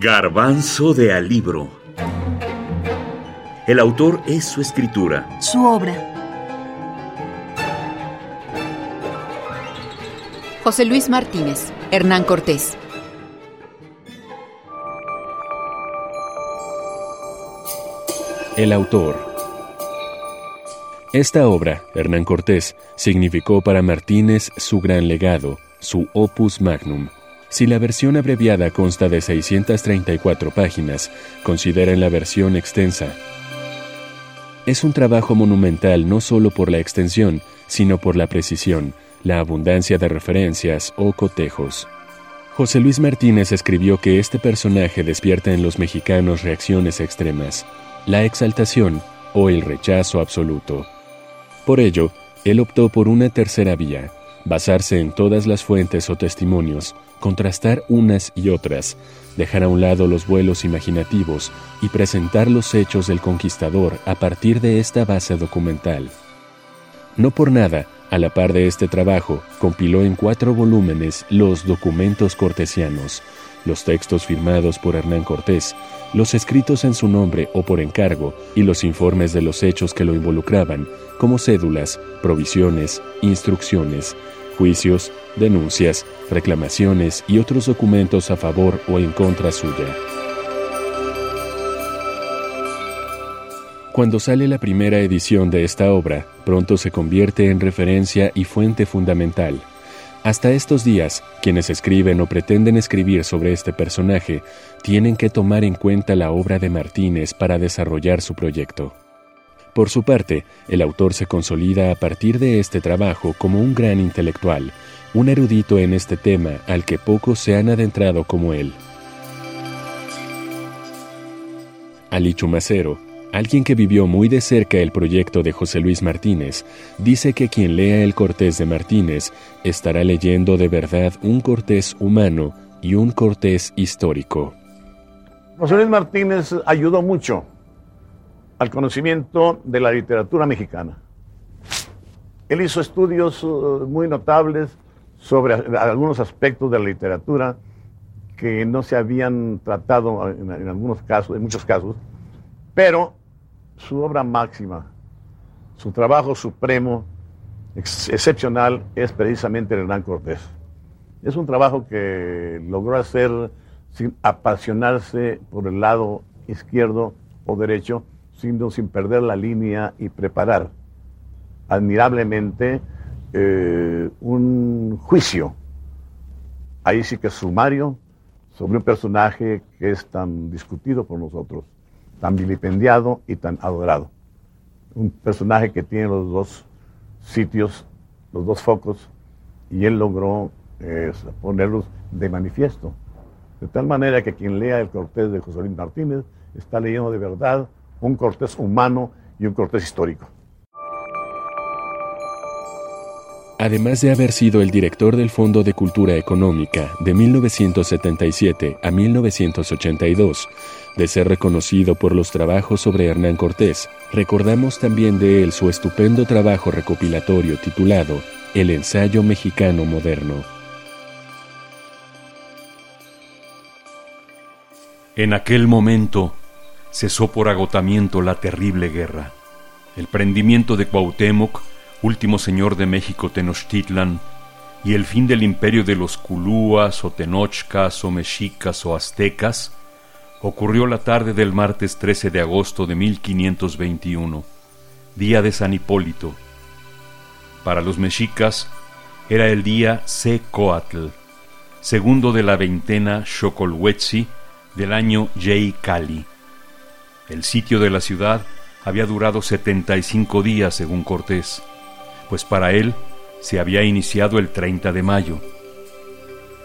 Garbanzo de Alibro. El autor es su escritura. Su obra. José Luis Martínez, Hernán Cortés. El autor. Esta obra, Hernán Cortés, significó para Martínez su gran legado, su opus magnum. Si la versión abreviada consta de 634 páginas, consideren la versión extensa. Es un trabajo monumental no solo por la extensión, sino por la precisión, la abundancia de referencias o cotejos. José Luis Martínez escribió que este personaje despierta en los mexicanos reacciones extremas, la exaltación o el rechazo absoluto. Por ello, él optó por una tercera vía, basarse en todas las fuentes o testimonios, contrastar unas y otras, dejar a un lado los vuelos imaginativos y presentar los hechos del conquistador a partir de esta base documental. No por nada, a la par de este trabajo, compiló en cuatro volúmenes los documentos cortesianos, los textos firmados por Hernán Cortés, los escritos en su nombre o por encargo y los informes de los hechos que lo involucraban, como cédulas, provisiones, instrucciones, juicios, denuncias, reclamaciones y otros documentos a favor o en contra suya. Cuando sale la primera edición de esta obra, pronto se convierte en referencia y fuente fundamental. Hasta estos días, quienes escriben o pretenden escribir sobre este personaje tienen que tomar en cuenta la obra de Martínez para desarrollar su proyecto. Por su parte, el autor se consolida a partir de este trabajo como un gran intelectual, un erudito en este tema al que pocos se han adentrado como él. Ali Chumacero, alguien que vivió muy de cerca el proyecto de José Luis Martínez, dice que quien lea el Cortés de Martínez estará leyendo de verdad un Cortés humano y un Cortés histórico. José Luis Martínez ayudó mucho al conocimiento de la literatura mexicana. Él hizo estudios uh, muy notables sobre algunos aspectos de la literatura que no se habían tratado en, algunos casos, en muchos casos, pero su obra máxima, su trabajo supremo, excepcional, es precisamente el Hernán Cortés. Es un trabajo que logró hacer sin apasionarse por el lado izquierdo o derecho, sino sin perder la línea y preparar admirablemente eh, un juicio, ahí sí que sumario, sobre un personaje que es tan discutido por nosotros, tan vilipendiado y tan adorado. Un personaje que tiene los dos sitios, los dos focos, y él logró eh, ponerlos de manifiesto. De tal manera que quien lea el Cortés de José Luis Martínez está leyendo de verdad un Cortés humano y un Cortés histórico. Además de haber sido el director del Fondo de Cultura Económica de 1977 a 1982, de ser reconocido por los trabajos sobre Hernán Cortés, recordamos también de él su estupendo trabajo recopilatorio titulado El ensayo mexicano moderno. En aquel momento, cesó por agotamiento la terrible guerra. El prendimiento de Cuauhtémoc, último señor de México Tenochtitlan, y el fin del imperio de los Culúas o Tenochcas o Mexicas o Aztecas ocurrió la tarde del martes 13 de agosto de 1521, día de San Hipólito. Para los mexicas era el día Secoatl, segundo de la veintena Xocolhuetzi del año Yei Cali. El sitio de la ciudad había durado 75 días según Cortés, pues para él se había iniciado el 30 de mayo.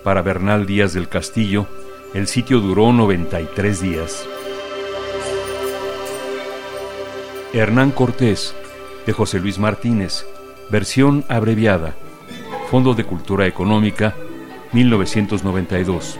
Para Bernal Díaz del Castillo, el sitio duró 93 días. Hernán Cortés, de José Luis Martínez, versión abreviada, Fondo de Cultura Económica, 1992.